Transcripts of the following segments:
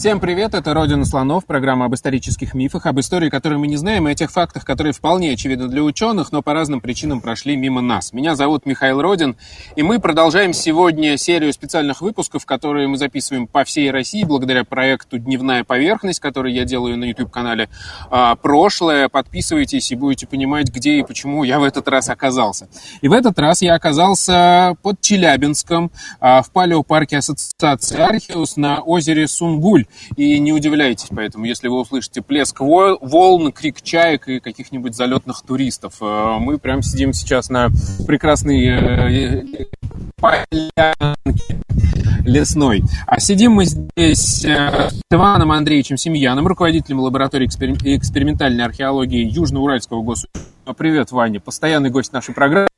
Всем привет, это «Родина слонов», программа об исторических мифах, об истории, которую мы не знаем, и о тех фактах, которые вполне очевидны для ученых, но по разным причинам прошли мимо нас. Меня зовут Михаил Родин, и мы продолжаем сегодня серию специальных выпусков, которые мы записываем по всей России, благодаря проекту «Дневная поверхность», который я делаю на YouTube-канале а, «Прошлое». Подписывайтесь и будете понимать, где и почему я в этот раз оказался. И в этот раз я оказался под Челябинском, а, в палеопарке Ассоциации Архиус на озере Сунгуль. И не удивляйтесь поэтому, если вы услышите плеск волн, крик чаек и каких-нибудь залетных туристов. Э, мы прямо сидим сейчас на прекрасной э, полянке лесной. А сидим мы здесь э, с Иваном Андреевичем Семьяном, руководителем лаборатории экспериментальной археологии Южноуральского государства. Привет, Ваня, постоянный гость нашей программы.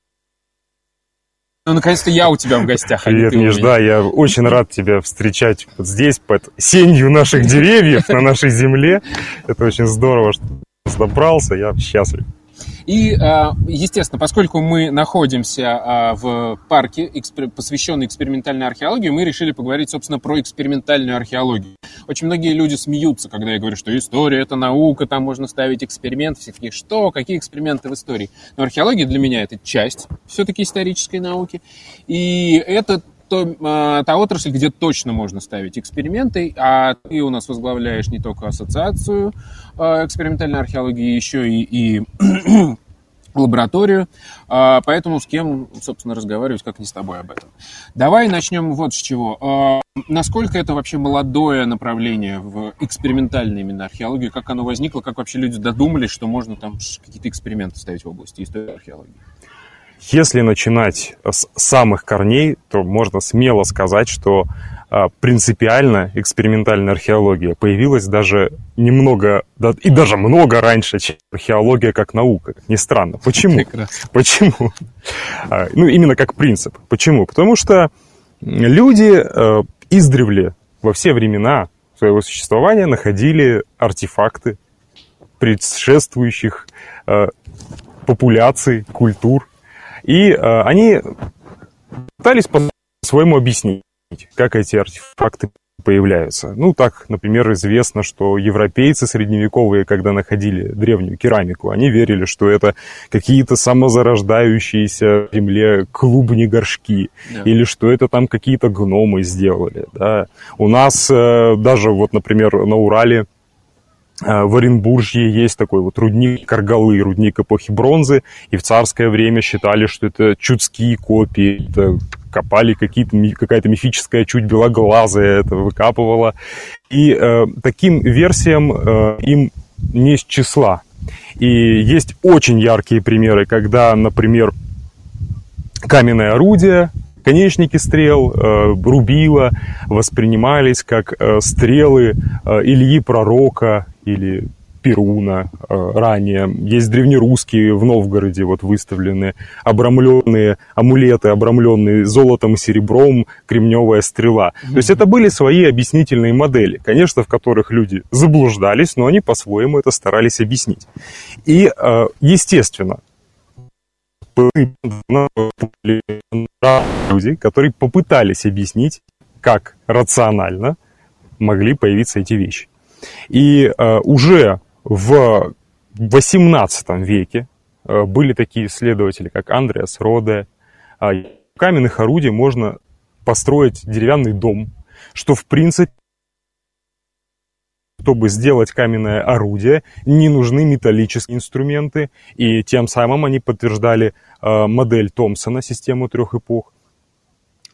Ну, наконец-то я у тебя в гостях. А Привет, Миш, да, я очень рад тебя встречать вот здесь, под сенью наших деревьев, на нашей земле. Это очень здорово, что ты добрался, я счастлив. И, а, естественно, поскольку мы находимся а, в парке, посвященный экспериментальной археологии, мы решили поговорить, собственно, про экспериментальную археологию. Очень многие люди смеются, когда я говорю, что история — это наука, там можно ставить эксперимент, все такие, что, какие эксперименты в истории? Но археология для меня — это часть все-таки исторической науки. И это то, а, та отрасль, где точно можно ставить эксперименты, а ты у нас возглавляешь не только ассоциацию а, экспериментальной археологии, еще и, и лабораторию, а, поэтому с кем, собственно, разговаривать, как не с тобой об этом. Давай начнем вот с чего. Насколько это вообще молодое направление в экспериментальной именно археологии, как оно возникло, как вообще люди додумались, что можно там какие-то эксперименты ставить в области истории археологии? Если начинать с самых корней, то можно смело сказать, что а, принципиально экспериментальная археология появилась даже немного, и даже много раньше, чем археология как наука, ни странно. Почему? Прекрасно. Почему? А, ну, именно как принцип. Почему? Потому что люди а, издревле во все времена своего существования находили артефакты предшествующих популяций, культур, и э, они пытались по-своему объяснить, как эти артефакты появляются. Ну, так, например, известно, что европейцы средневековые, когда находили древнюю керамику, они верили, что это какие-то самозарождающиеся в земле клубни-горшки, yeah. или что это там какие-то гномы сделали. Да. У нас э, даже, вот, например, на Урале в Оренбуржье есть такой вот рудник Каргалы, рудник эпохи бронзы, и в царское время считали, что это чудские копии, это копали какие-то, какая-то мифическая чуть белоглазая, это выкапывала. И э, таким версиям э, им не с числа. И есть очень яркие примеры, когда, например, каменное орудие Конечники стрел, э, рубила воспринимались как э, стрелы э, Ильи Пророка или Перуна ранее. Есть древнерусские в Новгороде вот выставлены обрамленные амулеты, обрамленные золотом и серебром, кремневая стрела. Mm-hmm. То есть это были свои объяснительные модели, конечно, в которых люди заблуждались, но они по-своему это старались объяснить. И, естественно, люди, которые попытались объяснить, как рационально могли появиться эти вещи. И э, уже в XVIII веке э, были такие исследователи, как Андреас Роде. Э, каменных орудий можно построить деревянный дом, что в принципе чтобы сделать каменное орудие, не нужны металлические инструменты, и тем самым они подтверждали э, модель Томпсона, систему трех эпох.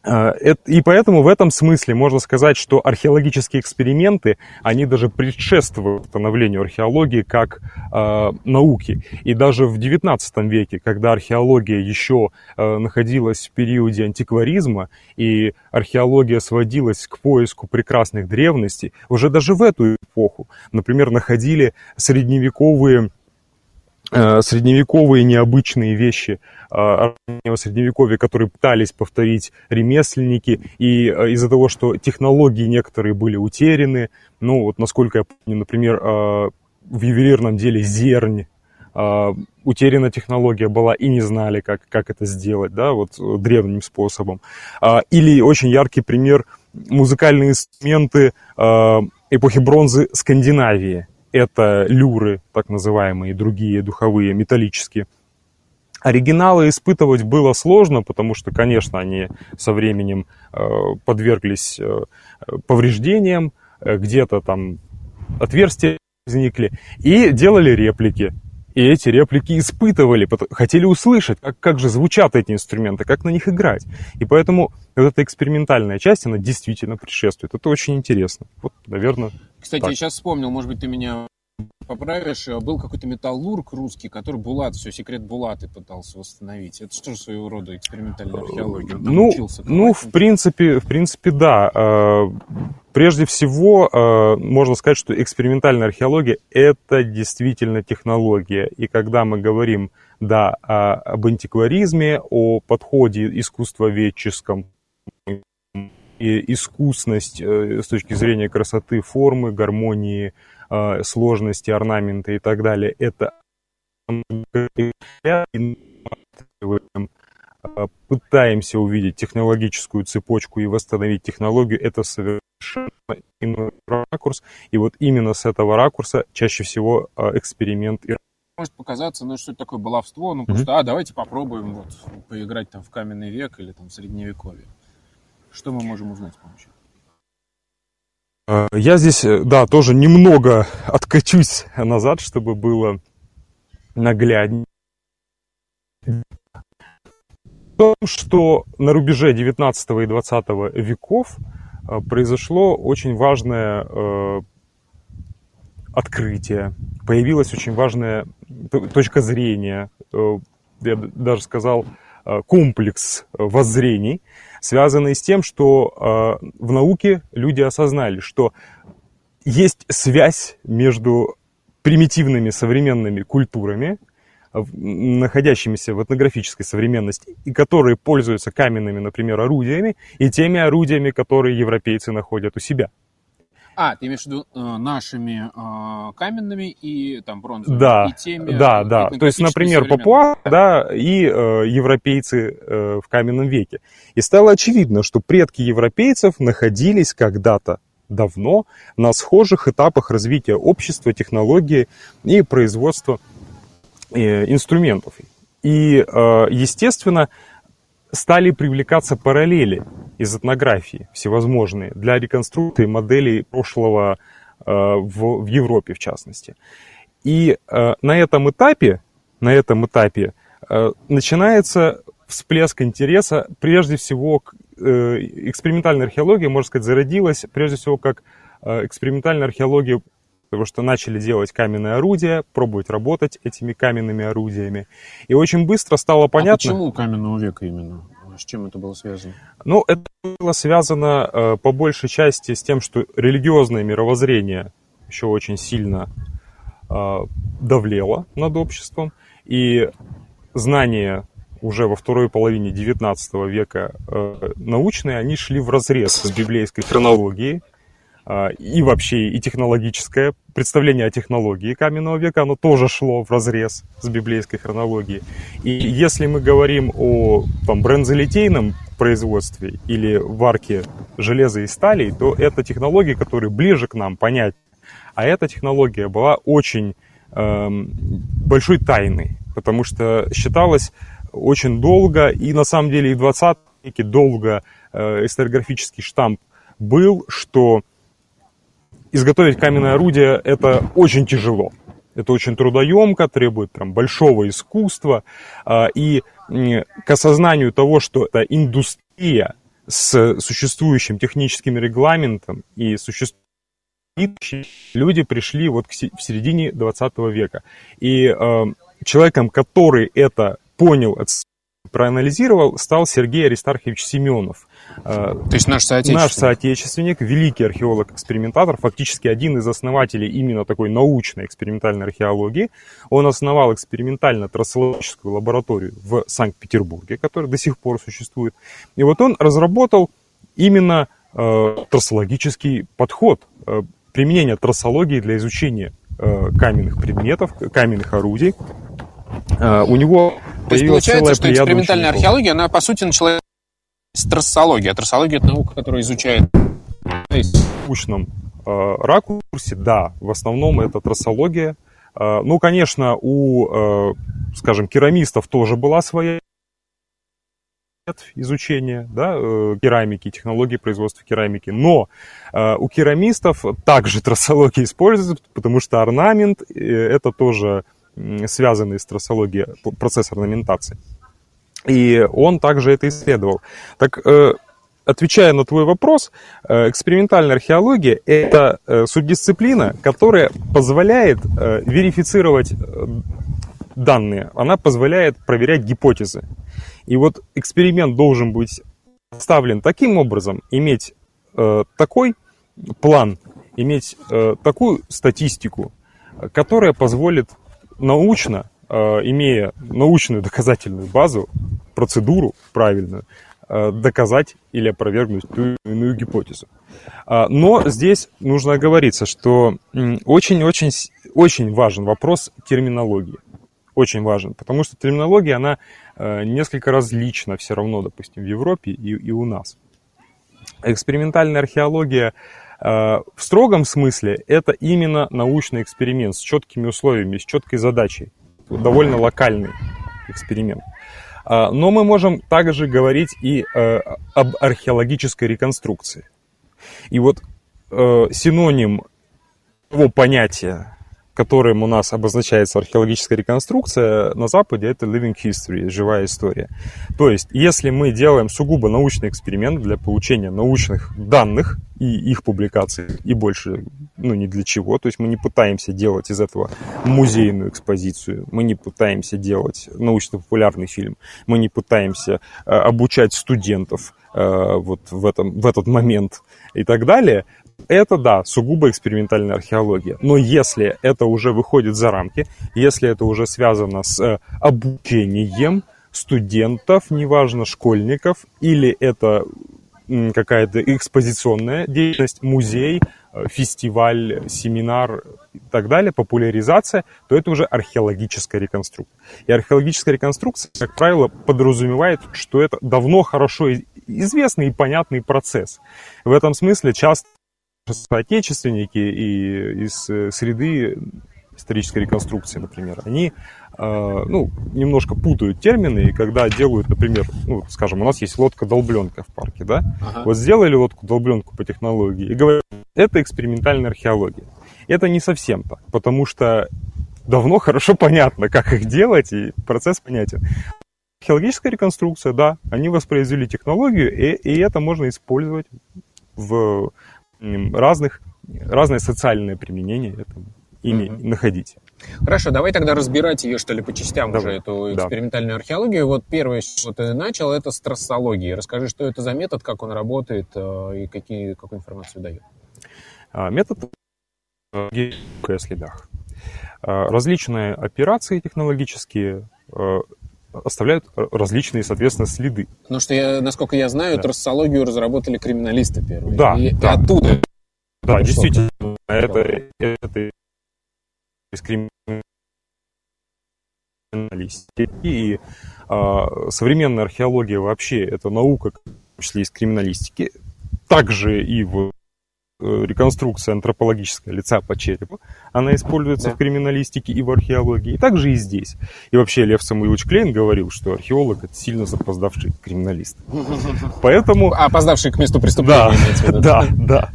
Э, и поэтому в этом смысле можно сказать, что археологические эксперименты, они даже предшествуют становлению археологии как э, науки. И даже в XIX веке, когда археология еще э, находилась в периоде антикваризма, и археология сводилась к поиску прекрасных древностей, уже даже в эту эпоху, например, находили средневековые средневековые необычные вещи э, средневековья, которые пытались повторить ремесленники, и э, из-за того, что технологии некоторые были утеряны, ну вот насколько я помню, например, э, в ювелирном деле зернь, э, утеряна технология была и не знали, как, как это сделать, да, вот древним способом. Э, или очень яркий пример музыкальные инструменты э, эпохи бронзы Скандинавии это люры, так называемые, другие духовые, металлические. Оригиналы испытывать было сложно, потому что, конечно, они со временем э, подверглись э, повреждениям, э, где-то там отверстия возникли, и делали реплики. И эти реплики испытывали, хотели услышать, как, как же звучат эти инструменты, как на них играть. И поэтому вот эта экспериментальная часть, она действительно предшествует. Это очень интересно. Вот, наверное, Кстати, так. я сейчас вспомнил, может быть, ты меня поправишь, был какой-то металлург русский, который Булат, все, секрет Булаты пытался восстановить. Это что же своего рода экспериментальная археология? Он ну, учился, ну в принципе, в принципе, да. А, прежде всего, а, можно сказать, что экспериментальная археология – это действительно технология. И когда мы говорим, да, об антикваризме, о подходе искусствоведческом, и искусность э, с точки зрения красоты, формы, гармонии, э, сложности, орнамента и так далее, это пытаемся увидеть технологическую цепочку и восстановить технологию, это совершенно иной ракурс. И вот именно с этого ракурса чаще всего э, эксперимент и может показаться, ну что это такое баловство, ну просто, mm-hmm. а давайте попробуем вот поиграть там в каменный век или там в средневековье. Что мы можем узнать с помощью? Э, я здесь, э, да, тоже немного откачусь назад, чтобы было нагляднее. Том, что на рубеже 19 и 20 веков э, произошло очень важное открытие, появилась очень важная точка зрения, я даже сказал, комплекс воззрений, связанные с тем, что э, в науке люди осознали, что есть связь между примитивными современными культурами, находящимися в этнографической современности, и которые пользуются каменными, например, орудиями, и теми орудиями, которые европейцы находят у себя. А, ты имеешь в виду э, нашими э, каменными и там бронзовыми? Да, и теми, да, да. То есть, например, Папуа, да, и э, европейцы э, в каменном веке. И стало очевидно, что предки европейцев находились когда-то давно на схожих этапах развития общества, технологии и производства э, инструментов. И, э, естественно, стали привлекаться параллели из этнографии всевозможные для реконструкции моделей прошлого э, в, в Европе, в частности. И э, на этом этапе, на этом этапе э, начинается всплеск интереса, прежде всего, к, экспериментальная археология, можно сказать, зародилась прежде всего как экспериментальная археология потому что начали делать каменные орудия, пробовать работать этими каменными орудиями. И очень быстро стало а понятно... А почему каменного века именно? С чем это было связано? Ну, это было связано э, по большей части с тем, что религиозное мировоззрение еще очень сильно э, давлело над обществом, и знания уже во второй половине XIX века э, научные, они шли в разрез с библейской хронологией, и вообще и технологическое представление о технологии каменного века, оно тоже шло в разрез с библейской хронологией. И если мы говорим о там, бронзолитейном производстве или варке железа и стали, то это технологии, которые ближе к нам понять. А эта технология была очень эм, большой тайной, потому что считалось очень долго, и на самом деле и в 20 веке долго э, историографический штамп был, что изготовить каменное орудие это очень тяжело. Это очень трудоемко, требует прям большого искусства. А, и к осознанию того, что это индустрия с существующим техническим регламентом и существующим люди пришли вот в середине 20 века. И э, человеком, который это понял, проанализировал, стал Сергей Аристархович Семенов. То есть наш соотечественник? Наш соотечественник, великий археолог-экспериментатор, фактически один из основателей именно такой научной экспериментальной археологии. Он основал экспериментально-трассологическую лабораторию в Санкт-Петербурге, которая до сих пор существует. И вот он разработал именно э, трассологический подход, э, применение трассологии для изучения э, каменных предметов, каменных орудий. Э, у него То есть получается, что экспериментальная археология, она по сути начала с трассологии. А трассология это наука, которая изучает... В научном э, ракурсе, да, в основном это трассология. Э, ну, конечно, у, скажем, керамистов тоже была своя изучения да, э, керамики, технологии производства керамики. Но э, у керамистов также трассология используется, потому что орнамент э, это тоже связанный с трассологией процесс орнаментации. И он также это исследовал. Так, отвечая на твой вопрос, экспериментальная археология – это субдисциплина, которая позволяет верифицировать данные, она позволяет проверять гипотезы. И вот эксперимент должен быть поставлен таким образом, иметь э, такой план, иметь э, такую статистику, которая позволит научно, э, имея научную доказательную базу, процедуру правильную, э, доказать или опровергнуть ту или иную гипотезу. А, но здесь нужно оговориться, что очень-очень очень важен вопрос терминологии очень важен, потому что терминология, она э, несколько различна все равно, допустим, в Европе и, и у нас. Экспериментальная археология в строгом смысле это именно научный эксперимент с четкими условиями, с четкой задачей, довольно локальный эксперимент. Э, но мы можем также говорить и об археологической реконструкции. И вот синоним того понятия которым у нас обозначается археологическая реконструкция, на Западе это living history, живая история. То есть, если мы делаем сугубо научный эксперимент для получения научных данных и их публикации, и больше, ну, ни для чего, то есть мы не пытаемся делать из этого музейную экспозицию, мы не пытаемся делать научно-популярный фильм, мы не пытаемся э, обучать студентов э, вот в, этом, в этот момент и так далее, это, да, сугубо экспериментальная археология. Но если это уже выходит за рамки, если это уже связано с э, обучением студентов, неважно, школьников, или это какая-то экспозиционная деятельность, музей, э, фестиваль, семинар и так далее, популяризация, то это уже археологическая реконструкция. И археологическая реконструкция, как правило, подразумевает, что это давно хорошо известный и понятный процесс. В этом смысле часто соотечественники и из э, среды исторической реконструкции, например, они э, ну, немножко путают термины, и когда делают, например, ну, скажем, у нас есть лодка-долбленка в парке, да? Ага. Вот сделали лодку-долбленку по технологии и говорят, это экспериментальная археология. Это не совсем так, потому что давно хорошо понятно, как их делать, и процесс понятен. Археологическая реконструкция, да, они воспроизвели технологию, и, и это можно использовать в разных, разное социальное применение этому ими угу. находить. Хорошо, давай тогда разбирать ее, что ли, по частям давай. уже, эту экспериментальную да. археологию. Вот первое, что ты начал, это с трассологии. Расскажи, что это за метод, как он работает э, и какие, какую информацию дает. А, метод о следах. А, различные операции технологические э, оставляют различные, соответственно, следы. Потому что, я, насколько я знаю, да. трассологию разработали криминалисты первые. Да, и, да. И оттуда. Да, действительно, это, это из криминалистики. И а, современная археология вообще это наука, в том числе из криминалистики. Также и в реконструкция антропологическая лица по черепу. Она используется да. в криминалистике и в археологии, и также и здесь. И вообще Лев Самуилович Клейн говорил, что археолог это сильно запоздавший криминалист. Поэтому... А опоздавший к месту преступления. Да, да, да.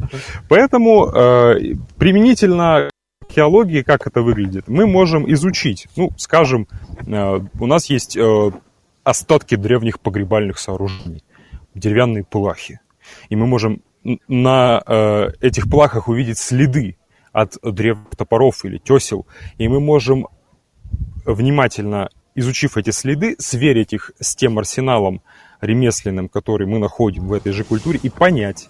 Поэтому э, применительно археологии, как это выглядит, мы можем изучить, ну, скажем, э, у нас есть э, остатки древних погребальных сооружений, деревянные плахи. И мы можем на э, этих плахах увидеть следы от древних топоров или тесел, и мы можем внимательно изучив эти следы, сверить их с тем арсеналом ремесленным, который мы находим в этой же культуре, и понять,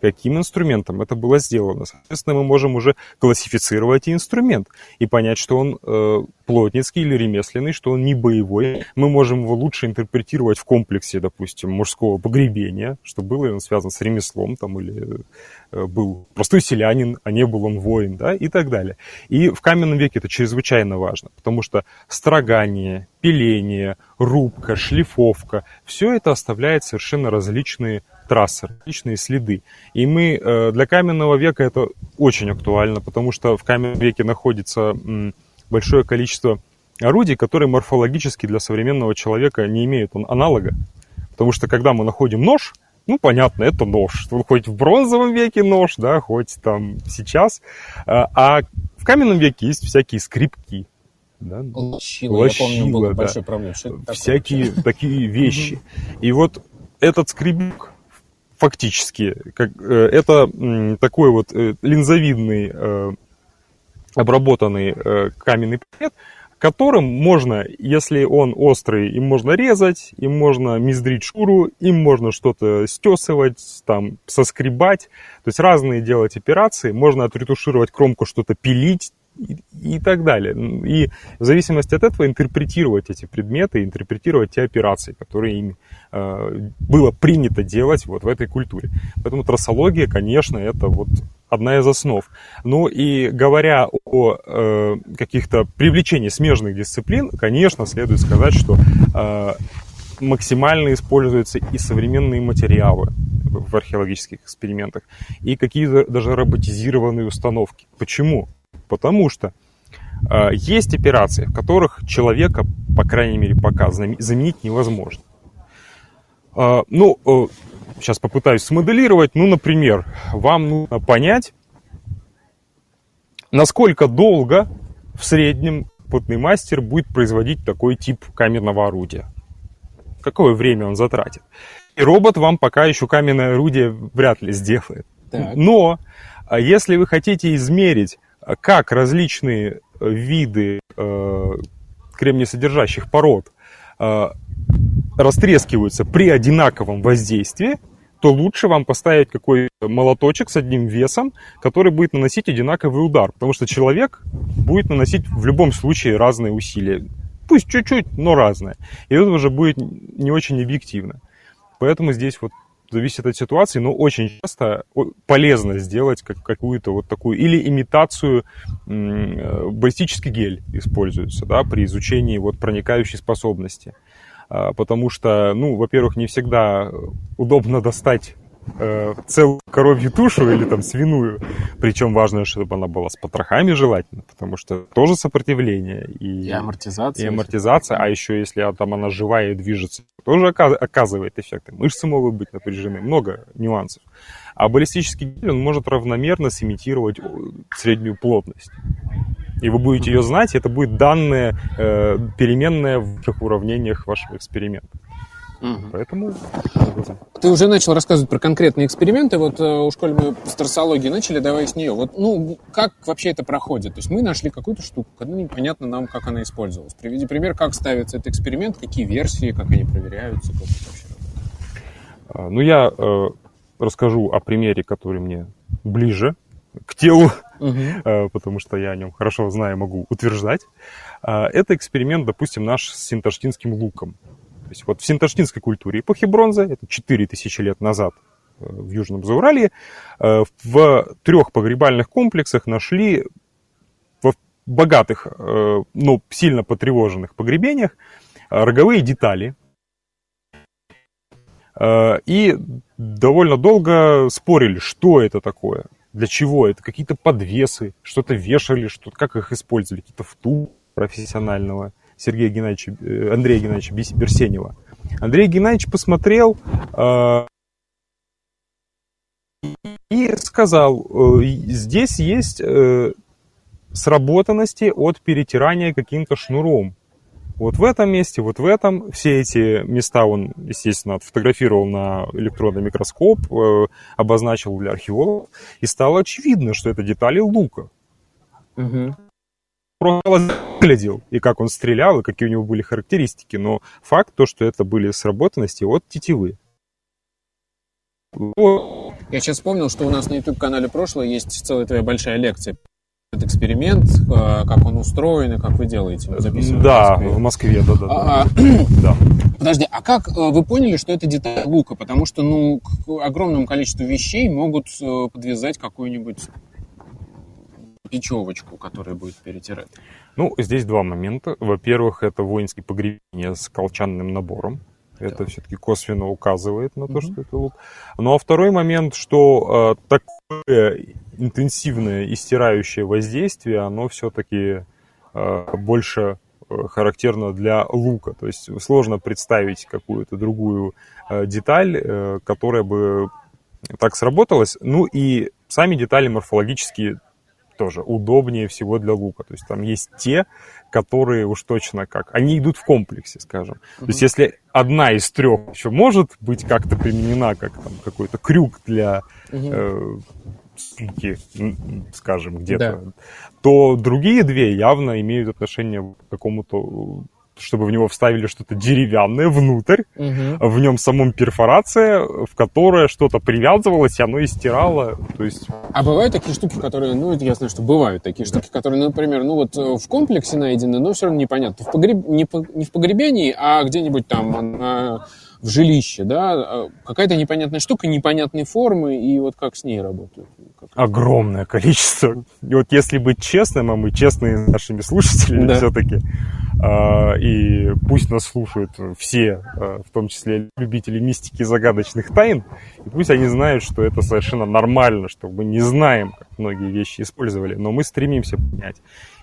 каким инструментом это было сделано. Соответственно, мы можем уже классифицировать инструмент и понять, что он э, плотницкий или ремесленный, что он не боевой. Мы можем его лучше интерпретировать в комплексе, допустим, мужского погребения, что было он связан с ремеслом там, или э, был простой селянин, а не был он воин, да, и так далее. И в каменном веке это чрезвычайно важно, потому что строгание, пиление, рубка, шлифовка, все это оставляет совершенно различные трассы, различные следы. И мы э, для каменного века это очень актуально, потому что в каменном веке находится большое количество орудий, которые морфологически для современного человека не имеют аналога. Потому что когда мы находим нож, ну, понятно, это нож. Хоть в бронзовом веке нож, да, хоть там сейчас. А, а в каменном веке есть всякие скрипки. Да? Лощила, Лощила, я помню, был да. большой проблем. Всякие такие вещи. И вот этот скребок, фактически. Как, э, это такой вот э, линзовидный э, обработанный каменный предмет, которым можно, если он острый, им можно резать, им можно миздрить шкуру, им можно что-то стесывать, там, соскребать. То есть разные делать операции. Можно отретушировать кромку, что-то пилить, и, и так далее. И в зависимости от этого интерпретировать эти предметы, интерпретировать те операции, которые ими э, было принято делать вот в этой культуре. Поэтому трассология, конечно, это вот одна из основ. Ну и говоря о э, каких-то привлечении смежных дисциплин, конечно, следует сказать, что э, максимально используются и современные материалы в археологических экспериментах, и какие-то даже роботизированные установки. Почему? Потому что э, есть операции, в которых человека, по крайней мере, пока заменить невозможно. Э, ну, э, сейчас попытаюсь смоделировать. Ну, например, вам нужно понять, насколько долго в среднем опытный мастер будет производить такой тип каменного орудия. Какое время он затратит. И робот вам пока еще каменное орудие вряд ли сделает. Так. Но а если вы хотите измерить как различные э, виды э, кремниесодержащих пород э, растрескиваются при одинаковом воздействии, то лучше вам поставить какой-то молоточек с одним весом, который будет наносить одинаковый удар. Потому что человек будет наносить в любом случае разные усилия. Пусть чуть-чуть, но разное. И это уже будет не очень объективно. Поэтому здесь вот зависит от ситуации, но очень часто полезно сделать как, какую-то вот такую или имитацию э, баллистический гель используется да, при изучении вот проникающей способности. А, потому что, ну, во-первых, не всегда удобно достать э, целую коровью тушу или там свиную. Причем важно, чтобы она была с потрохами желательно, потому что тоже сопротивление. И, и амортизация. И амортизация, а еще если там она живая и движется, тоже оказывает эффекты. Мышцы могут быть напряжены, много нюансов. А баллистический гель, он может равномерно сымитировать среднюю плотность. И вы будете ее знать, и это будет данные, э, переменная в уравнениях вашего эксперимента. Угу. Поэтому... Ты уже начал рассказывать про конкретные эксперименты. Вот э, у школе мы с трассологией начали, давай с нее. Вот, ну, как вообще это проходит? То есть мы нашли какую-то штуку, когда непонятно нам, как она использовалась. Приведи пример, как ставится этот эксперимент, какие версии, как они проверяются, как это вообще работает. А, ну, я э, расскажу о примере, который мне ближе к телу, угу. потому что я о нем хорошо знаю, могу утверждать. А, это эксперимент, допустим, наш с синташтинским луком. То есть вот в синташтинской культуре эпохи бронзы, это 4000 лет назад э, в Южном Зауралье, э, в трех погребальных комплексах нашли в богатых, э, но сильно потревоженных погребениях роговые детали. И довольно долго спорили, что это такое, для чего это, какие-то подвесы, что-то вешали, что как их использовали, какие-то вту профессионального Сергея Геннадьевича, э, Андрея Геннадьевича Берсенева. Андрей Геннадьевич посмотрел э, и сказал, э, здесь есть сработанности от перетирания каким-то шнуром. Вот в этом месте, вот в этом. Все эти места он, естественно, отфотографировал на электронный микроскоп, обозначил для археологов. И стало очевидно, что это детали лука. Угу. Просто выглядел, и как он стрелял, и какие у него были характеристики, но факт то, что это были сработанности от тетивы. Я сейчас вспомнил, что у нас на YouTube-канале прошлое есть целая твоя большая лекция. Этот эксперимент, э, как он устроен и как вы делаете, записываете Да, в Москве, да, да. А, да. да. Подожди, а как э, вы поняли, что это деталь лука? Потому что, ну, к огромному количеству вещей могут э, подвязать какую-нибудь печевочку, которая будет перетирать. Ну, здесь два момента. Во-первых, это воинские погребения с колчанным набором. Это да. все-таки косвенно указывает на то, угу. что это лук. Ну а второй момент, что э, такое интенсивное и стирающее воздействие, оно все-таки э, больше э, характерно для лука. То есть сложно представить какую-то другую э, деталь, э, которая бы так сработалась. Ну и сами детали морфологически тоже удобнее всего для лука. То есть там есть те, которые уж точно как, они идут в комплексе, скажем. Uh-huh. То есть если одна из трех еще может быть как-то применена как там какой-то крюк для uh-huh. э, скажем, где-то, да. то другие две явно имеют отношение к какому-то чтобы в него вставили что-то деревянное внутрь, угу. в нем самом перфорация, в которое что-то привязывалось, и оно и стирало. То есть... А бывают такие штуки, которые, ну, это я знаю, что бывают такие штуки, которые, например, ну вот э, в комплексе найдены, но все равно непонятно. В погреб... не, по... не в погребении, а где-нибудь там на в жилище, да, а какая-то непонятная штука, непонятной формы, и вот как с ней работают? Как... Огромное количество. И вот если быть честным, а мы честные с нашими слушателями да. все-таки, а, и пусть нас слушают все, а, в том числе любители мистики загадочных тайн, и пусть они знают, что это совершенно нормально, что мы не знаем, как многие вещи использовали, но мы стремимся понять.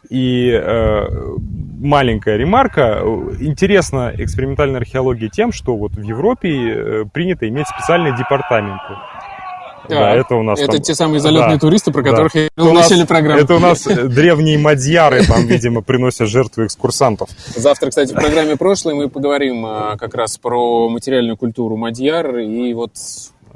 И э, маленькая ремарка. Интересна экспериментальная археология тем, что вот в Европе э, принято иметь специальные департаменты. Да, да, это у нас Это там... те самые залетные да, туристы, про которых да. я говорил в начале программы. Это у нас древние мадьяры, там, видимо, приносят жертву экскурсантов. Завтра, кстати, в программе прошлой мы поговорим а, как раз про материальную культуру мадьяр и вот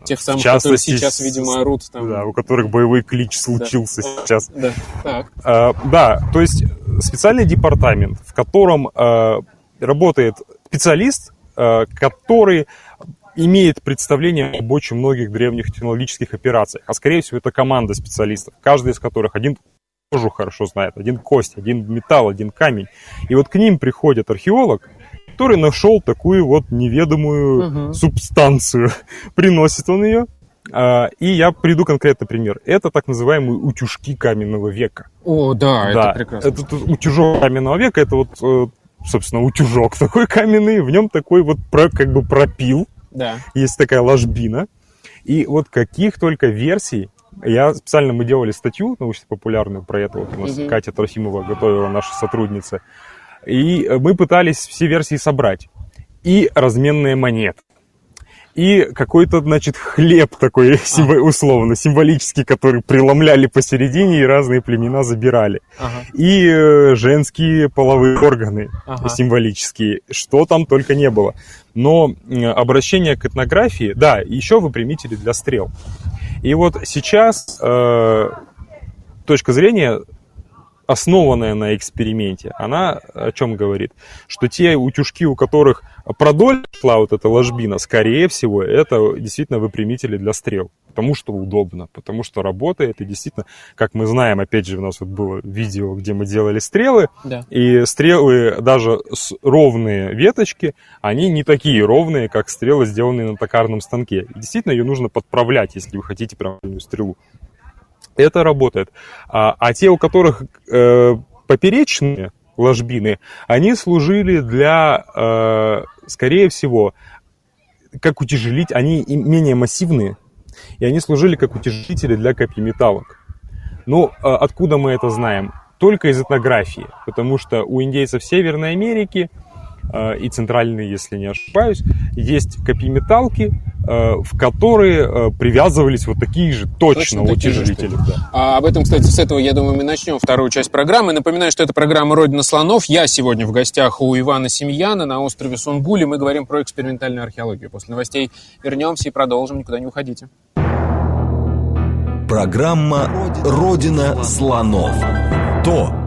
тех самых, которые сейчас, видимо, орут. Там. Да, у которых боевой клич случился да. сейчас. Да. Так. А, да, то есть специальный департамент, в котором а, работает специалист, а, который имеет представление об очень многих древних технологических операциях. А скорее всего это команда специалистов, каждый из которых один кожу хорошо знает, один кость, один металл, один камень. И вот к ним приходит археолог, который нашел такую вот неведомую угу. субстанцию. Приносит он ее. А, и я приду конкретный пример. Это так называемые утюжки каменного века. О, да, да. это прекрасно. Это утюжок каменного века, это вот, э, собственно, утюжок такой каменный, в нем такой вот как бы пропил. Да. Есть такая ложбина. И вот каких только версий я специально мы делали статью научно-популярную про это. Вот у нас угу. Катя Трофимова готовила, наша сотрудница. И мы пытались все версии собрать. И разменные монеты. И какой-то, значит, хлеб такой а. условно, символический, который преломляли посередине и разные племена забирали. Ага. И э, женские половые органы ага. символические. Что там только не было. Но обращение к этнографии, да, еще выпрямители для стрел. И вот сейчас э, точка зрения основанная на эксперименте, она о чем говорит? Что те утюжки, у которых продоль шла вот эта ложбина, скорее всего, это действительно выпрямители для стрел. Потому что удобно, потому что работает. И действительно, как мы знаем, опять же, у нас вот было видео, где мы делали стрелы. Да. И стрелы, даже с ровные веточки, они не такие ровные, как стрелы, сделанные на токарном станке. И действительно, ее нужно подправлять, если вы хотите прям стрелу это работает. А, а те, у которых э, поперечные ложбины, они служили для, э, скорее всего, как утяжелить, они менее массивные, и они служили как утяжелители для копьеметалок. Ну, э, откуда мы это знаем? Только из этнографии, потому что у индейцев Северной Америки – и центральные, если не ошибаюсь, есть копьеметалки, э, в которые э, привязывались вот такие же точно, точно утяжелители. Да. А об этом, кстати, с этого, я думаю, мы начнем вторую часть программы. Напоминаю, что это программа «Родина слонов». Я сегодня в гостях у Ивана Семьяна на острове Сунгули. Мы говорим про экспериментальную археологию. После новостей вернемся и продолжим. Никуда не уходите. Программа «Родина слонов». То,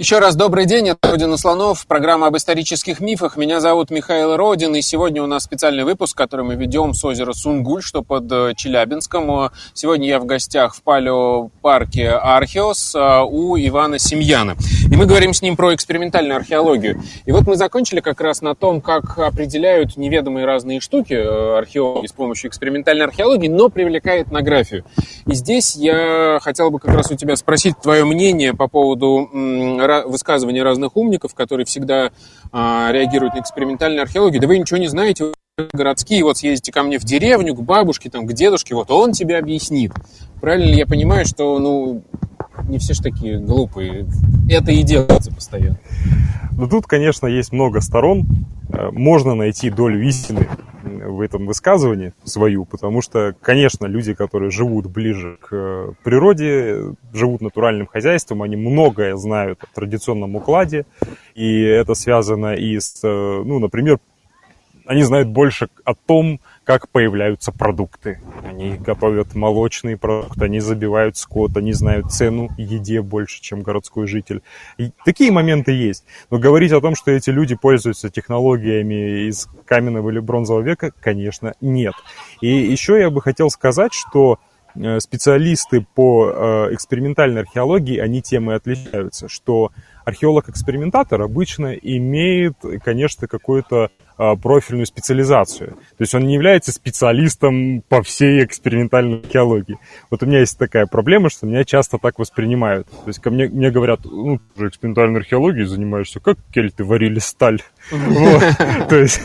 Еще раз добрый день, это Родина Слонов, программа об исторических мифах. Меня зовут Михаил Родин, и сегодня у нас специальный выпуск, который мы ведем с озера Сунгуль, что под э, Челябинском. Сегодня я в гостях в палеопарке Археос э, у Ивана Семьяна. И мы говорим с ним про экспериментальную археологию. И вот мы закончили как раз на том, как определяют неведомые разные штуки э, археологи с помощью экспериментальной археологии, но привлекает этнографию. И здесь я хотел бы как раз у тебя спросить твое мнение по поводу высказывания разных умников, которые всегда а, реагируют на экспериментальную археологию. Да вы ничего не знаете, городские, вот съездите ко мне в деревню, к бабушке, там, к дедушке, вот он тебе объяснит. Правильно ли я понимаю, что, ну, не все же такие глупые. Это и делается постоянно. Ну, тут, конечно, есть много сторон. Э, можно найти долю истины в этом высказывании свою, потому что, конечно, люди, которые живут ближе к э, природе, живут натуральным хозяйством, они многое знают о традиционном укладе, и это связано и с, э, ну, например, они знают больше о том, как появляются продукты. Они готовят молочные продукты, они забивают скот, они знают цену еде больше, чем городской житель. И такие моменты есть. Но говорить о том, что эти люди пользуются технологиями из каменного или бронзового века, конечно, нет. И еще я бы хотел сказать, что э, специалисты по э, экспериментальной археологии, они тем и отличаются, что археолог-экспериментатор обычно имеет, конечно, какую-то а, профильную специализацию. То есть он не является специалистом по всей экспериментальной археологии. Вот у меня есть такая проблема, что меня часто так воспринимают. То есть ко мне, мне говорят, ну, ты же экспериментальной археологией занимаешься, как кельты варили сталь? То есть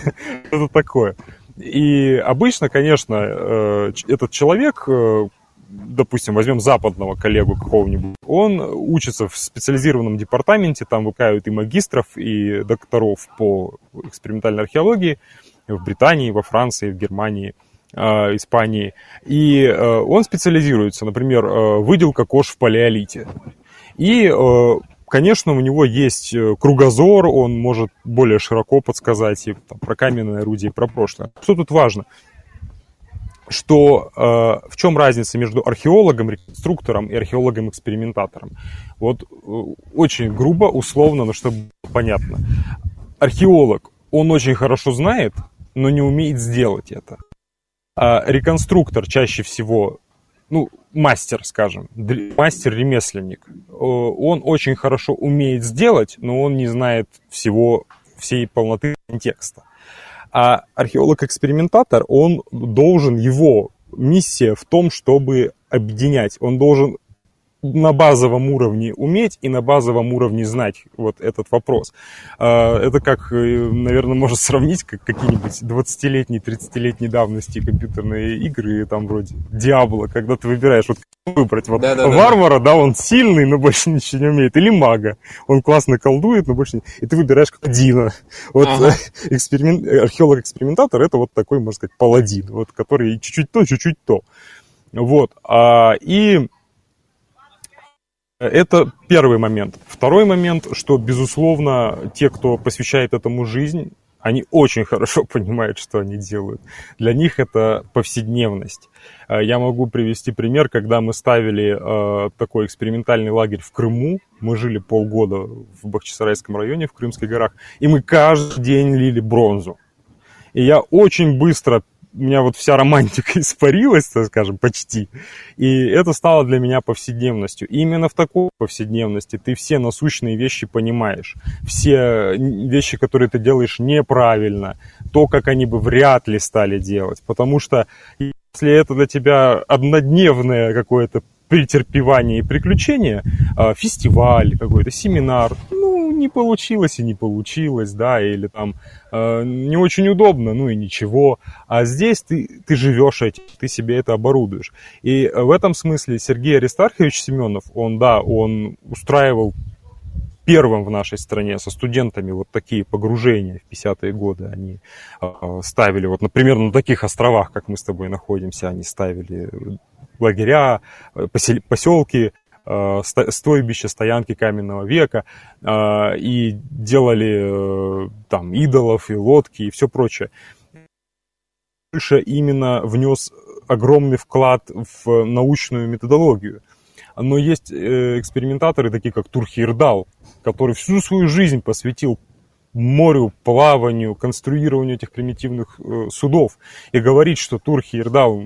это такое. И обычно, конечно, э, этот человек э, допустим, возьмем западного коллегу какого-нибудь, он учится в специализированном департаменте, там выпускают и магистров, и докторов по экспериментальной археологии в Британии, во Франции, в Германии, э, Испании. И э, он специализируется, например, э, выделка кож в палеолите. И, конечно, у него есть кругозор, он может более широко подсказать и там, про каменное орудие, про прошлое. Что тут важно? Что э, в чем разница между археологом, реконструктором и археологом-экспериментатором. Вот э, очень грубо, условно, но чтобы понятно. Археолог, он очень хорошо знает, но не умеет сделать это. А реконструктор чаще всего, ну, мастер, скажем, мастер-ремесленник, он очень хорошо умеет сделать, но он не знает всего, всей полноты контекста. А археолог-экспериментатор, он должен, его миссия в том, чтобы объединять. Он должен на базовом уровне уметь и на базовом уровне знать вот этот вопрос. А, это как, э, наверное, можно сравнить как какие-нибудь 20-летние, 30-летней давности компьютерные игры, там вроде Диабло, когда ты выбираешь, вот выбрать вот да, да, варвара, да. да, он сильный, но больше ничего не умеет, или мага, он классно колдует, но больше не... И ты выбираешь как Дина. Вот ага. эксперимент... археолог-экспериментатор это вот такой, можно сказать, паладин, вот, который чуть-чуть то, чуть-чуть то. Вот. А, и это первый момент. Второй момент, что, безусловно, те, кто посвящает этому жизнь, они очень хорошо понимают, что они делают. Для них это повседневность. Э, я могу привести пример, когда мы ставили э, такой экспериментальный лагерь в Крыму. Мы жили полгода в Бахчисарайском районе, в Крымских горах, и мы каждый день лили бронзу. И я очень быстро у меня вот вся романтика испарилась, так скажем, почти. И это стало для меня повседневностью. И именно в такой повседневности ты все насущные вещи понимаешь. Все вещи, которые ты делаешь неправильно, то, как они бы вряд ли стали делать. Потому что если это для тебя однодневное какое-то претерпевание и приключения, а, фестиваль какой-то, семинар, ну, не получилось и не получилось, да, или там э, не очень удобно, ну и ничего. А здесь ты, ты живешь этим, ты себе это оборудуешь. И в этом смысле Сергей Аристархович Семенов, он, да, он устраивал первым в нашей стране со студентами вот такие погружения в 50-е годы. Они э, ставили, вот, например, на таких островах, как мы с тобой находимся, они ставили лагеря, э, поселки, э, стойбища, стоянки каменного века, э, и делали там идолов и лодки и все прочее. больше именно внес огромный вклад в научную методологию. Но есть э, экспериментаторы, такие как Турхирдал, который всю свою жизнь посвятил морю, плаванию, конструированию этих примитивных э, судов. И говорит, что Турхирдал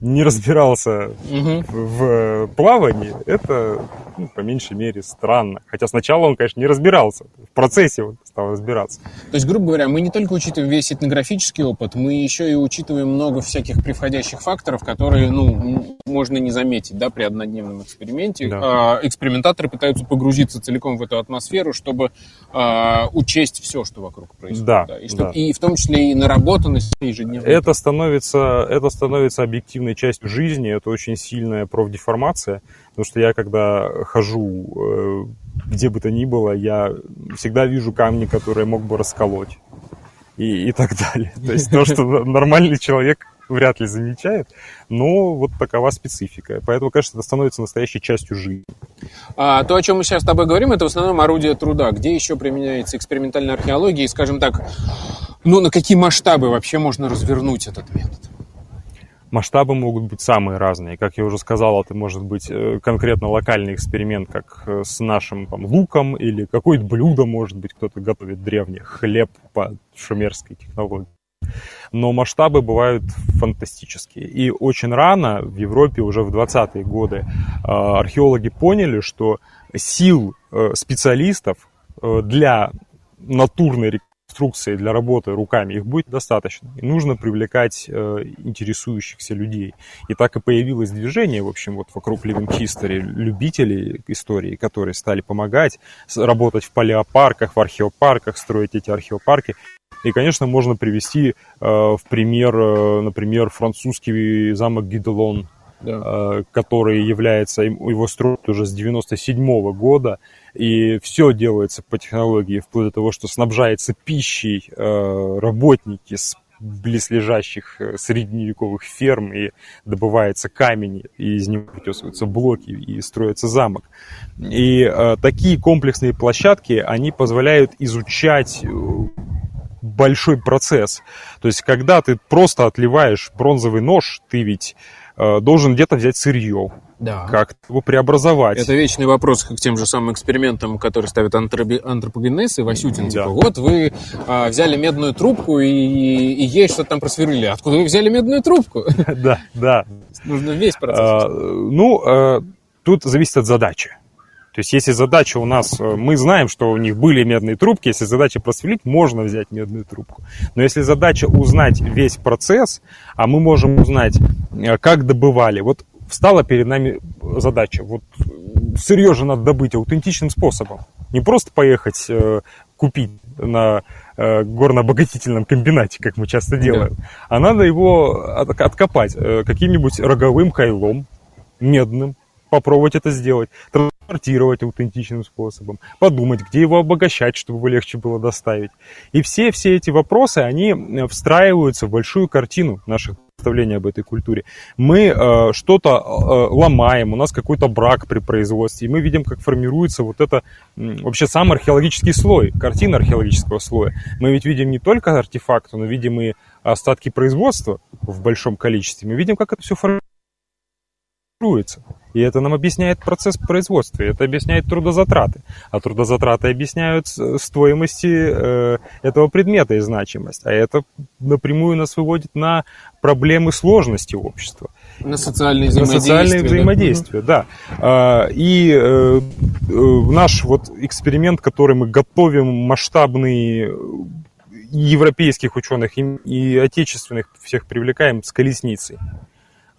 не разбирался угу. в плавании, это ну, по меньшей мере странно. Хотя сначала он, конечно, не разбирался, в процессе он стал разбираться. То есть, грубо говоря, мы не только учитываем весь этнографический опыт, мы еще и учитываем много всяких приходящих факторов, которые, ну, можно не заметить, да, при однодневном эксперименте. Да. А, экспериментаторы пытаются погрузиться целиком в эту атмосферу, чтобы а, учесть все, что вокруг происходит. Да, да. И, чтобы, да. и в том числе и наработанность ежедневно. Это становится, это становится объективной частью жизни, это очень сильная профдеформация, потому что я, когда хожу э, где бы то ни было, я всегда вижу камни, которые мог бы расколоть и, и так далее. То есть то, что нормальный человек вряд ли замечает, но вот такова специфика. Поэтому, конечно, это становится настоящей частью жизни. А, то, о чем мы сейчас с тобой говорим, это в основном орудие труда. Где еще применяется экспериментальная археология и, скажем так, ну, на какие масштабы вообще можно развернуть этот метод? Масштабы могут быть самые разные. Как я уже сказал, это может быть э, конкретно локальный эксперимент, как э, с нашим там, луком, или какое-то блюдо, может быть, кто-то готовит древний хлеб по шумерской технологии. Но масштабы бывают фантастические. И очень рано в Европе, уже в 20-е годы, э, археологи поняли, что сил специалистов для натурной инструкции для работы руками, их будет достаточно. И нужно привлекать э, интересующихся людей. И так и появилось движение, в общем, вот вокруг Living History, любителей истории, которые стали помогать работать в палеопарках, в археопарках, строить эти археопарки. И, конечно, можно привести э, в пример, э, например, французский замок Гиделон, да. Э, который является, его строят уже с 97 -го года, и все делается по технологии, вплоть до того, что снабжается пищей э, работники с близлежащих э, средневековых ферм, и добывается камень, и из него притесываются блоки, и строится замок. И э, такие комплексные площадки, они позволяют изучать большой процесс. То есть, когда ты просто отливаешь бронзовый нож, ты ведь должен где-то взять сырье, да. как его преобразовать. Это вечный вопрос к тем же самым экспериментам, которые ставят антроби... антропогенез и Васютин. Да. Типа, вот вы а, взяли медную трубку и, и ей что-то там просверлили. Откуда вы взяли медную трубку? Да, да. Нужно весь процесс. А, ну, а, тут зависит от задачи. То есть, если задача у нас, э, мы знаем, что у них были медные трубки, если задача просверлить, можно взять медную трубку. Но если задача узнать весь процесс, а мы можем узнать, э, как добывали, вот встала перед нами задача, вот сырье же надо добыть аутентичным способом. Не просто поехать э, купить на горно-обогатительном комбинате, как мы часто делаем, да. а надо его откопать каким-нибудь роговым кайлом медным, попробовать это сделать, транспортировать аутентичным способом, подумать, где его обогащать, чтобы его легче было доставить. И все, все эти вопросы, они э, встраиваются в большую картину наших представления об этой культуре. Мы э, что-то э, ломаем, у нас какой-то брак при производстве, и мы видим, как формируется вот это вообще сам археологический слой, картина археологического слоя. Мы ведь видим не только артефакты, но видим и остатки производства в большом количестве. Мы видим, как это все формируется. И это нам объясняет процесс производства, это объясняет трудозатраты. А трудозатраты объясняют стоимости э, этого предмета и значимость. А это напрямую нас выводит на проблемы сложности общества. На социальные взаимодействия. На социальные взаимодействия, да. да. И э, э, наш вот эксперимент, который мы готовим, масштабный европейских ученых и отечественных всех привлекаем с колесницей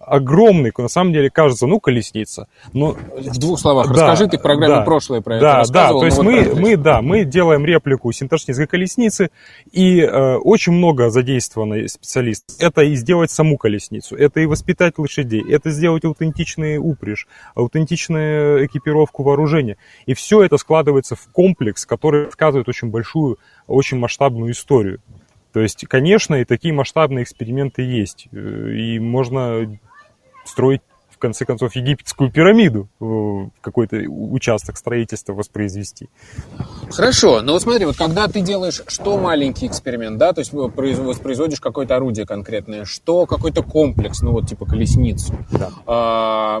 огромный, на самом деле кажется, ну, колесница. Но... В двух словах, да, расскажи, ты программу да, прошлое про да, это Да, то есть мы, вот мы, да, мы делаем реплику синташнической колесницы, и э, очень много задействовано специалистов. Это и сделать саму колесницу, это и воспитать лошадей, это сделать аутентичный упряжь, аутентичную экипировку вооружения. И все это складывается в комплекс, который рассказывает очень большую, очень масштабную историю. То есть, конечно, и такие масштабные эксперименты есть. Э, и можно строить в конце концов, египетскую пирамиду, какой-то участок строительства воспроизвести. Хорошо, но вот смотри, вот когда ты делаешь что маленький эксперимент, да, то есть воспроизводишь какое-то орудие конкретное, что какой-то комплекс, ну вот типа колесницу, да. а,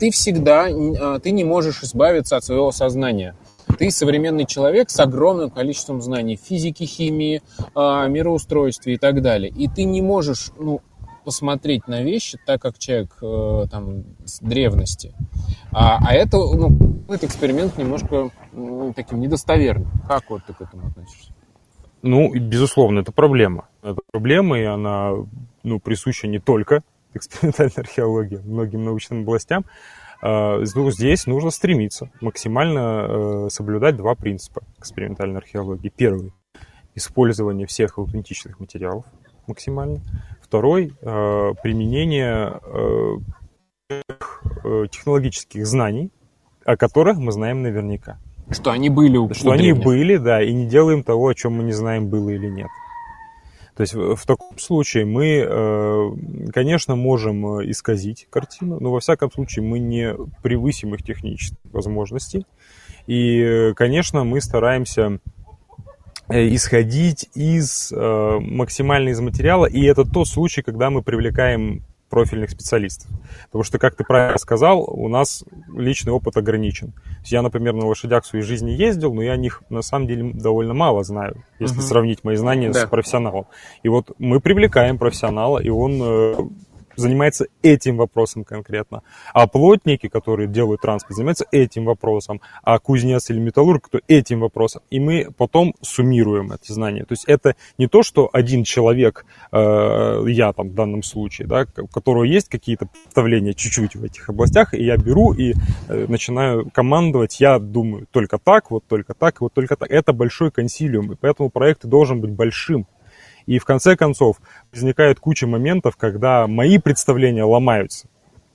ты всегда, а, ты не можешь избавиться от своего сознания. Ты современный человек с огромным количеством знаний физики, химии, а, мироустройстве и так далее. И ты не можешь, ну, посмотреть на вещи так, как человек э, там с древности. А, а это, ну, этот эксперимент немножко ну, таким недостоверным. Как вот ты к этому относишься? Ну, безусловно, это проблема. Это проблема, и она ну, присуща не только экспериментальной археологии, многим научным областям. А, ну, здесь нужно стремиться максимально э, соблюдать два принципа экспериментальной археологии. Первый – использование всех аутентичных материалов максимально. Второй э, – применение э, технологических знаний, о которых мы знаем наверняка. Что они были у Что они были, да, и не делаем того, о чем мы не знаем, было или нет. То есть в таком случае мы, э, конечно, можем э, исказить картину, но во всяком случае мы не превысим их технических возможностей. И, конечно, мы стараемся э, исходить из максимально из материала, и это тот случай, когда мы привлекаем профильных специалистов. Потому что, как ты правильно сказал, у нас личный опыт ограничен. Я, например, на лошадях в своей жизни ездил, но я о них на самом деле довольно мало знаю, если угу. сравнить мои знания да. с профессионалом. И вот мы привлекаем профессионала, и он э, занимается этим вопросом конкретно. А плотники, которые делают транспорт, занимаются этим вопросом. А кузнец или металлург, кто этим вопросом. И мы потом суммируем эти знания. То есть это не то, что один человек, э, я там в данном случае, да, у которого есть какие-то представления чуть-чуть в этих областях, и я беру и э, начинаю командовать, я думаю только так, вот только так, вот только так. Это большой консилиум, и поэтому проект должен быть большим. И в конце концов возникает куча моментов, когда мои представления ломаются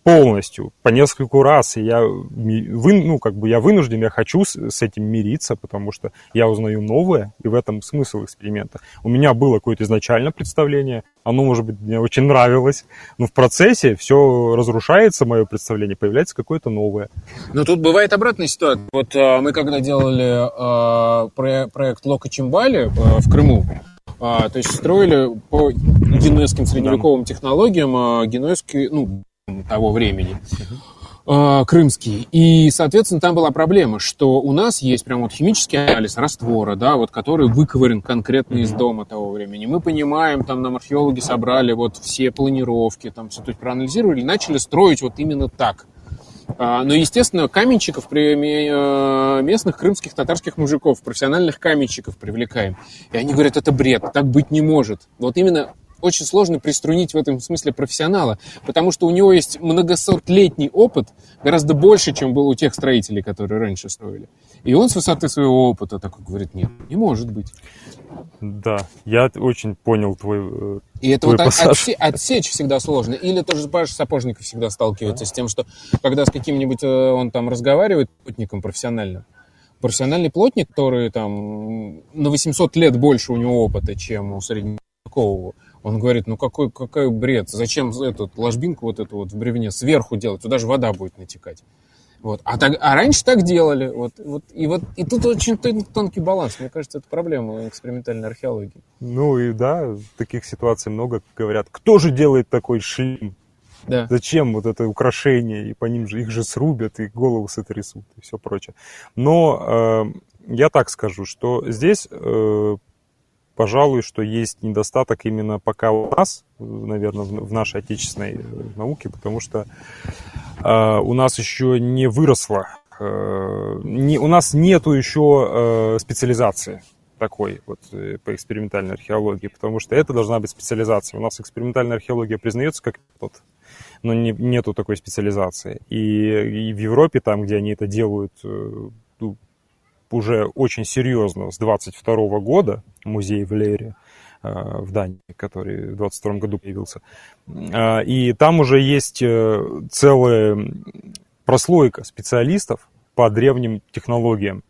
полностью, по нескольку раз, и я, вы, ну, как бы я вынужден, я хочу с, с этим мириться, потому что я узнаю новое, и в этом смысл эксперимента. У меня было какое-то изначальное представление, оно, может быть, мне очень нравилось, но в процессе все разрушается, мое представление, появляется какое-то новое. Но тут бывает обратная ситуация. Вот а, мы когда делали а, проект Лока Чимбали а, в Крыму, а, то есть строили по генуэзским средневековым технологиям а, ну, того времени, а, крымские. И, соответственно, там была проблема, что у нас есть прям вот химический анализ раствора, да, вот который выковырен конкретно из дома того времени. Мы понимаем, там нам археологи собрали вот все планировки, там все тут проанализировали, начали строить вот именно так. А, но, естественно, каменщиков, э, местных крымских татарских мужиков, профессиональных каменщиков привлекаем. И они говорят, это бред, так быть не может. Вот именно очень сложно приструнить в этом смысле профессионала, потому что у него есть многосотлетний опыт, гораздо больше, чем был у тех строителей, которые раньше строили. И он с высоты своего опыта такой говорит, нет, не может быть. Да, я очень понял твой э, И это твой вот отсе, отсечь всегда сложно. Или тоже Паша Сапожников всегда сталкивается с тем, что когда с каким-нибудь э, он там разговаривает плотником профессионально, профессиональный плотник, который там на 800 лет больше у него опыта, чем у средневекового, он говорит, ну какой, какой бред, зачем эту ложбинку вот эту вот в бревне сверху делать, туда же вода будет натекать. Вот. А, так, а раньше так делали. Вот, вот, и, вот, и тут очень тонкий баланс. Мне кажется, это проблема экспериментальной археологии. Ну и да, таких ситуаций много говорят. Кто же делает такой шлем? Да. Зачем вот это украшение? И по ним же их же срубят, и голову сотрясут, и все прочее. Но э, я так скажу, что здесь э, пожалуй, что есть недостаток именно пока у нас, наверное, в нашей отечественной э, науке, потому что э, у нас еще не выросло, э, не, у нас нету еще э, специализации такой вот э, по экспериментальной археологии, потому что это должна быть специализация. У нас экспериментальная археология признается как метод, но не, нету такой специализации. И, и в Европе, там, где они это делают э, уже очень серьезно с 22 года, музей в Лере, э, в Дании, который в 22 году появился. Э, и там уже есть э, целая прослойка специалистов по древним технологиям,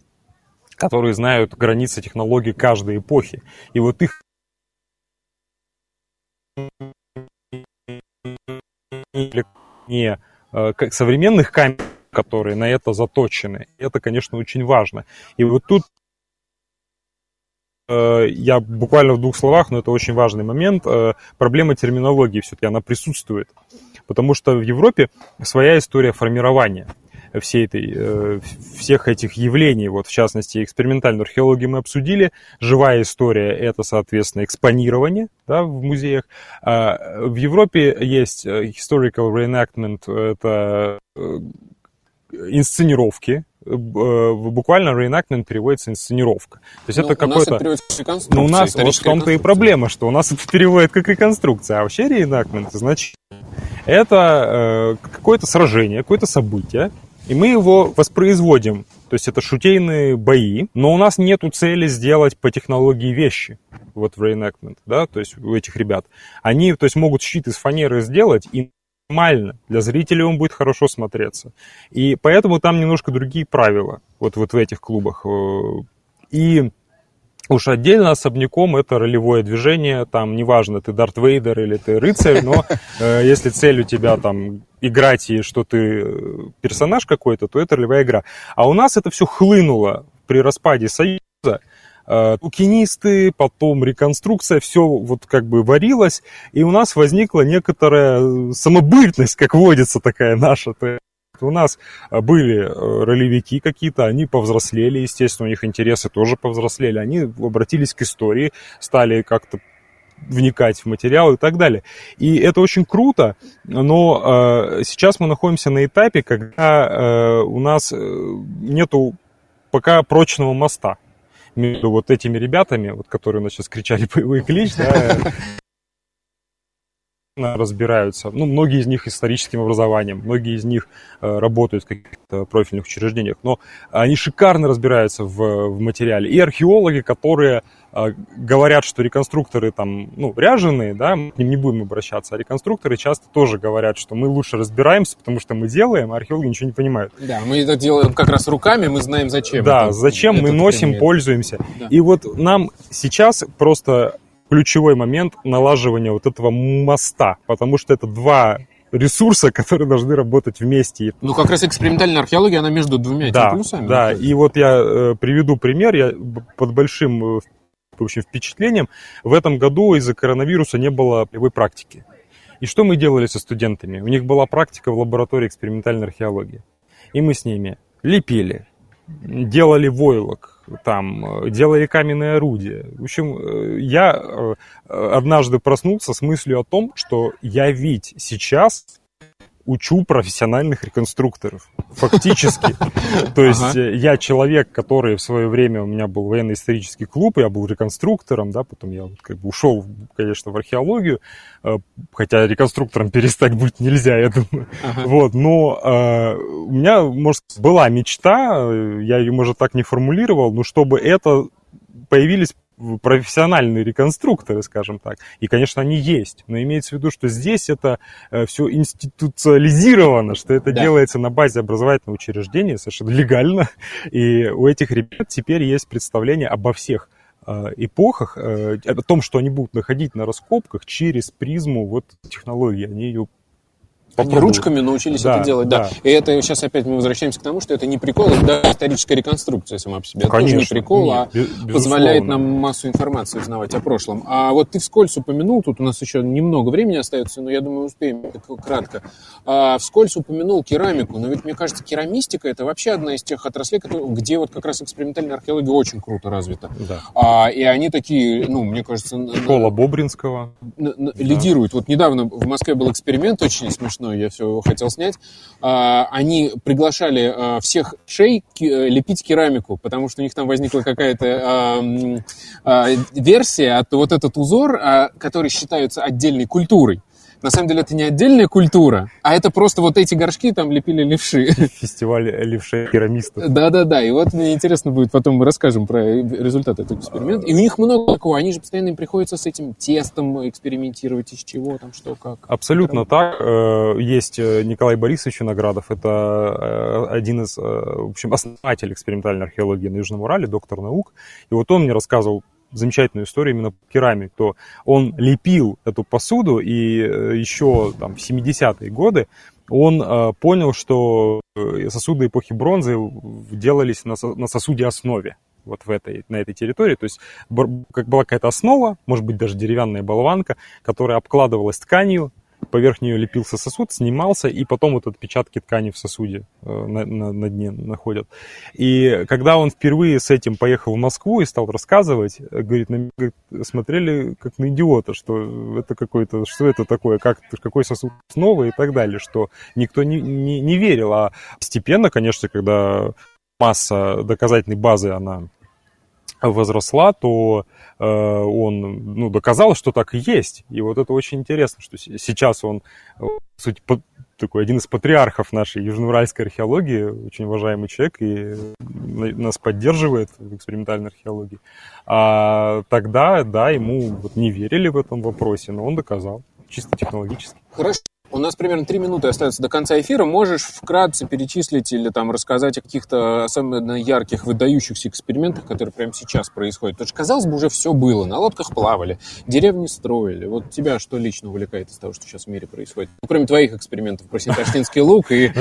которые знают границы технологий каждой эпохи. И вот их не современных камер, которые на это заточены. Это, конечно, очень важно. И вот тут э, я буквально в двух словах, но это очень важный момент, э, проблема терминологии все-таки, она присутствует. Потому что в Европе своя история формирования всей этой, э, всех этих явлений, вот в частности экспериментальную археологию мы обсудили, живая история это, соответственно, экспонирование да, в музеях. А в Европе есть historical reenactment, это инсценировки, э, буквально reenactment переводится инсценировка. То есть ну, это какой-то... Ну, у нас вот в том-то и проблема, что у нас это переводит как реконструкция, а вообще reenactment значит это э, какое-то сражение, какое-то событие, и мы его воспроизводим. То есть это шутейные бои, но у нас нету цели сделать по технологии вещи вот в reenactment, да, то есть у этих ребят. Они, то есть могут щит из фанеры сделать и нормально. Для зрителей он будет хорошо смотреться. И поэтому там немножко другие правила вот, вот в этих клубах. Э, и уж отдельно особняком это ролевое движение, там неважно, ты Дарт Вейдер или ты рыцарь, но э, если цель у тебя там играть и что ты э, персонаж какой-то, то это ролевая игра. А у нас это все хлынуло при распаде Союза, тукинисты, э, потом реконструкция, все вот как бы варилось, и у нас возникла некоторая самобытность, как водится такая наша. У нас были э, ролевики какие-то, они повзрослели, естественно, у них интересы тоже повзрослели, они обратились к истории, стали как-то вникать в материал и так далее. И это очень круто, но э, сейчас мы находимся на этапе, когда э, у нас э, нету пока прочного моста между вот этими ребятами, вот, которые у нас сейчас кричали боевой клич, да, разбираются. Ну, многие из них историческим образованием, многие из них э, работают в каких-то профильных учреждениях, но они шикарно разбираются в, в материале. И археологи, которые говорят, что реконструкторы там, ну, ряженые, да, мы к ним не будем обращаться, а реконструкторы часто тоже говорят, что мы лучше разбираемся, потому что мы делаем, а археологи ничего не понимают. Да, мы это делаем как раз руками, мы знаем зачем. Да, это, зачем мы носим, предмет. пользуемся. Да. И вот нам сейчас просто ключевой момент налаживания вот этого моста, потому что это два ресурса, которые должны работать вместе. Ну, как раз экспериментальная археология, она между двумя да, этими плюсами. Да, и вот я э, приведу пример, я под большим э, в общем, впечатлением. В этом году из-за коронавируса не было полевой практики. И что мы делали со студентами? У них была практика в лаборатории экспериментальной археологии. И мы с ними лепили, делали войлок, там, делали каменные орудия. В общем, э, я э, однажды проснулся с мыслью о том, что я ведь сейчас учу профессиональных реконструкторов. Фактически. То есть э, я человек, который в свое время, у меня был военно-исторический клуб, я был реконструктором, да, потом я как бы ушел, конечно, в археологию, э, хотя реконструктором перестать быть нельзя, я думаю. Вот, но э, у меня, может, была мечта, я ее, может, так не формулировал, но чтобы это появились профессиональные реконструкторы, скажем так. И, конечно, они есть. Но имеется в виду, что здесь это э, все институциализировано, что это да. делается на базе образовательного учреждения, совершенно легально. И у этих ребят теперь есть представление обо всех э, эпохах, э, о том, что они будут находить на раскопках через призму вот технологии. Они ее они ручками научились да, это делать, да. да. И это сейчас опять мы возвращаемся к тому, что это не прикол, это историческая реконструкция сама по себе. Это Конечно, тоже не прикол, нет, а безусловно. позволяет нам массу информации узнавать о прошлом. А вот ты вскользь упомянул, тут у нас еще немного времени остается, но я думаю, успеем кратко. А, вскользь упомянул керамику, но ведь мне кажется, керамистика это вообще одна из тех отраслей, где вот как раз экспериментальная археология очень круто развита. Да. А, и они такие, ну, мне кажется... Школа Бобринского. Лидируют. Да. Вот недавно в Москве был эксперимент очень смешной, смешное, я все его хотел снять. А, они приглашали а, всех шей э, лепить керамику, потому что у них там возникла какая-то а, версия, от вот этот узор, который считается отдельной культурой. На самом деле это не отдельная культура, а это просто вот эти горшки там лепили левши. Фестиваль левшей керамистов. Да-да-да, и вот мне интересно будет, потом мы расскажем про результат этого эксперимента. И у них много такого, они же постоянно им приходится с этим тестом экспериментировать, из чего там, что, как. Абсолютно так. Э, есть э, Николай Борисович Виноградов, это э, один из, в общем, основатель экспериментальной археологии на Южном Урале, доктор наук. И вот он мне рассказывал замечательную историю именно керамик, то он лепил эту посуду, и э, еще там в 70-е годы он э, понял, что э, сосуды эпохи бронзы делались на, на сосуде основе вот в этой, на этой территории. То есть как была какая-то основа, может быть даже деревянная болванка, которая обкладывалась тканью, поверх нее лепился сосуд, снимался, и потом вот отпечатки ткани в сосуде э, на, на, на дне находят. И когда он впервые с этим поехал в Москву и стал рассказывать, говорит, на меня смотрели как на идиота, что это какой-то, что это такое, как, какой сосуд снова и так далее, что никто не, не, не верил. А постепенно, конечно, когда масса доказательной базы, она возросла, то э, он ну, доказал, что так и есть. И вот это очень интересно, что сейчас он, суть, по, такой один из патриархов нашей южноуральской археологии, очень уважаемый человек, и нас поддерживает в экспериментальной археологии. А тогда, да, ему вот не верили в этом вопросе, но он доказал, чисто технологически. Хорошо. У нас примерно три минуты остается до конца эфира. Можешь вкратце перечислить или там рассказать о каких-то особенно ярких, выдающихся экспериментах, которые прямо сейчас происходят? Потому что, казалось бы, уже все было. На лодках плавали, деревни строили. Вот тебя что лично увлекает из того, что сейчас в мире происходит? Ну, кроме твоих экспериментов про Синташтинский лук и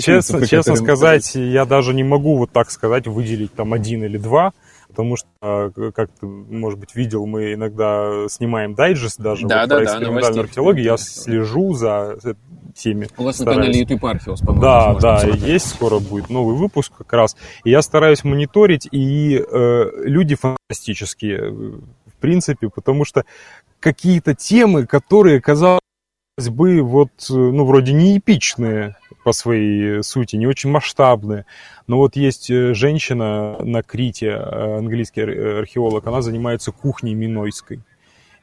честно сказать, я даже не могу вот так сказать, выделить там один или два потому что, а, как ты, может быть, видел, мы иногда снимаем дайджест даже да, вот да, про экспериментальную да, археологию, я слежу за всеми. У вас стараюсь. на канале YouTube Археос, по-моему. Да, да, посмотреть. есть, скоро будет новый выпуск как раз. И я стараюсь мониторить, и э, люди фантастические, в принципе, потому что какие-то темы, которые, казалось бы, вот, ну, вроде не эпичные, по своей сути, не очень масштабные. Но вот есть э, женщина на Крите, э, английский археолог, она занимается кухней минойской.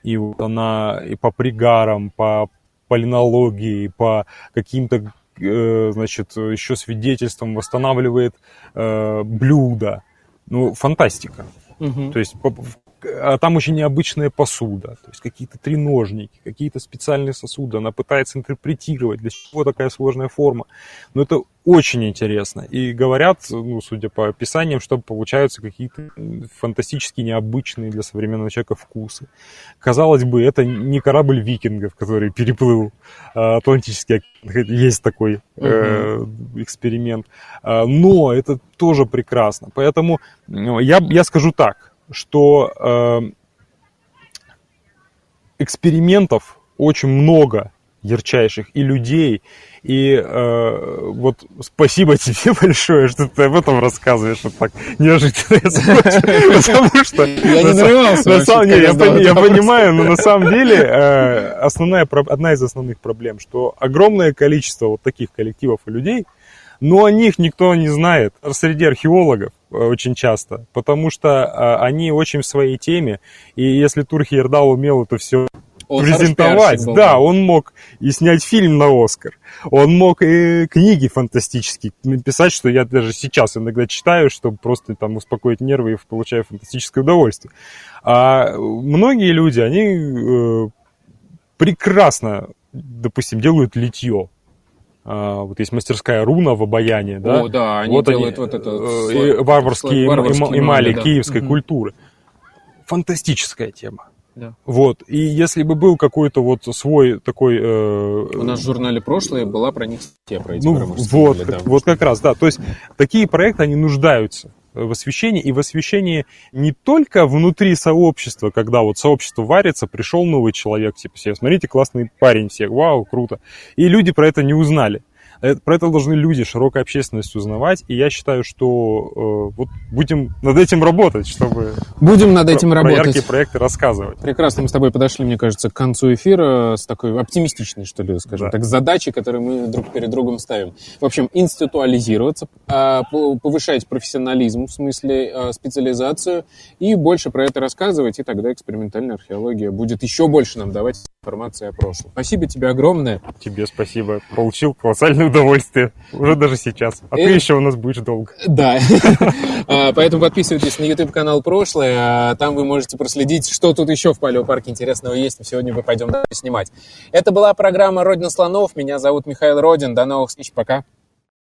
И вот она и по пригарам, по полинологии, по каким-то, э, значит, еще свидетельствам восстанавливает блюда. Ну, фантастика. Угу. То есть а там очень необычная посуда, то есть какие-то треножники, какие-то специальные сосуды. Она пытается интерпретировать, для чего такая сложная форма. Но это очень интересно. И говорят, ну, судя по описаниям, что получаются какие-то фантастически необычные для современного человека вкусы. Казалось бы, это не корабль викингов, который переплыл э, Атлантический океан. Есть такой э, эксперимент. Э, но это тоже прекрасно. Поэтому ну, я, я скажу так что э, экспериментов очень много ярчайших и людей. И э, вот спасибо тебе большое, что ты об этом рассказываешь вот так неожиданно. Потому что... Я не нарывался. На самом деле, я понимаю, но на самом деле э, основная, одна из основных проблем, что огромное количество вот таких коллективов и людей, но о них никто не знает среди археологов очень часто, потому что а, они очень в своей теме, и если Турхиердал умел это все он презентовать. Был, да, он мог и снять фильм на Оскар. Он мог и книги фантастические написать, что я даже сейчас иногда читаю, чтобы просто там успокоить нервы и получаю фантастическое удовольствие. А многие люди, они э, прекрасно, допустим, делают литье. А, вот есть мастерская руна в обаянии, да? О, да, они вот делают они, вот это... Э, варварские, варварские эмали да. киевской угу. культуры. Фантастическая тема. Да. Вот. И если бы был какой-то вот свой такой... Э... У нас в журнале «Прошлое» была про них статья, про эти ну, вот, как, да, вот как раз, да. То есть такие проекты, они нуждаются в освещении, и в освещении не только внутри сообщества, когда вот сообщество варится, пришел новый человек, типа, все, смотрите, классный парень, все, вау, круто. И люди про это не узнали. Э, про это должны люди, широкая общественность узнавать. И я считаю, что э, вот будем над этим работать, чтобы будем над этим про, работать. Про яркие проекты рассказывать. Прекрасно, мы с тобой подошли, мне кажется, к концу эфира с такой оптимистичной, что ли, скажем да. так, задачей, которую мы друг перед другом ставим. В общем, институализироваться, а, повышать профессионализм, в смысле а, специализацию, и больше про это рассказывать, и тогда экспериментальная археология будет еще больше нам давать информации о прошлом. Спасибо тебе огромное. Тебе спасибо. Получил колоссальное удовольствие. Уже даже сейчас. А ты э, еще у нас будешь долго. Да. А, поэтому подписывайтесь на YouTube-канал «Прошлое». А там вы можете проследить, что тут еще в палеопарке интересного есть. Сегодня мы пойдем снимать. Это была программа «Родина слонов». Меня зовут Михаил Родин. До новых встреч. Пока.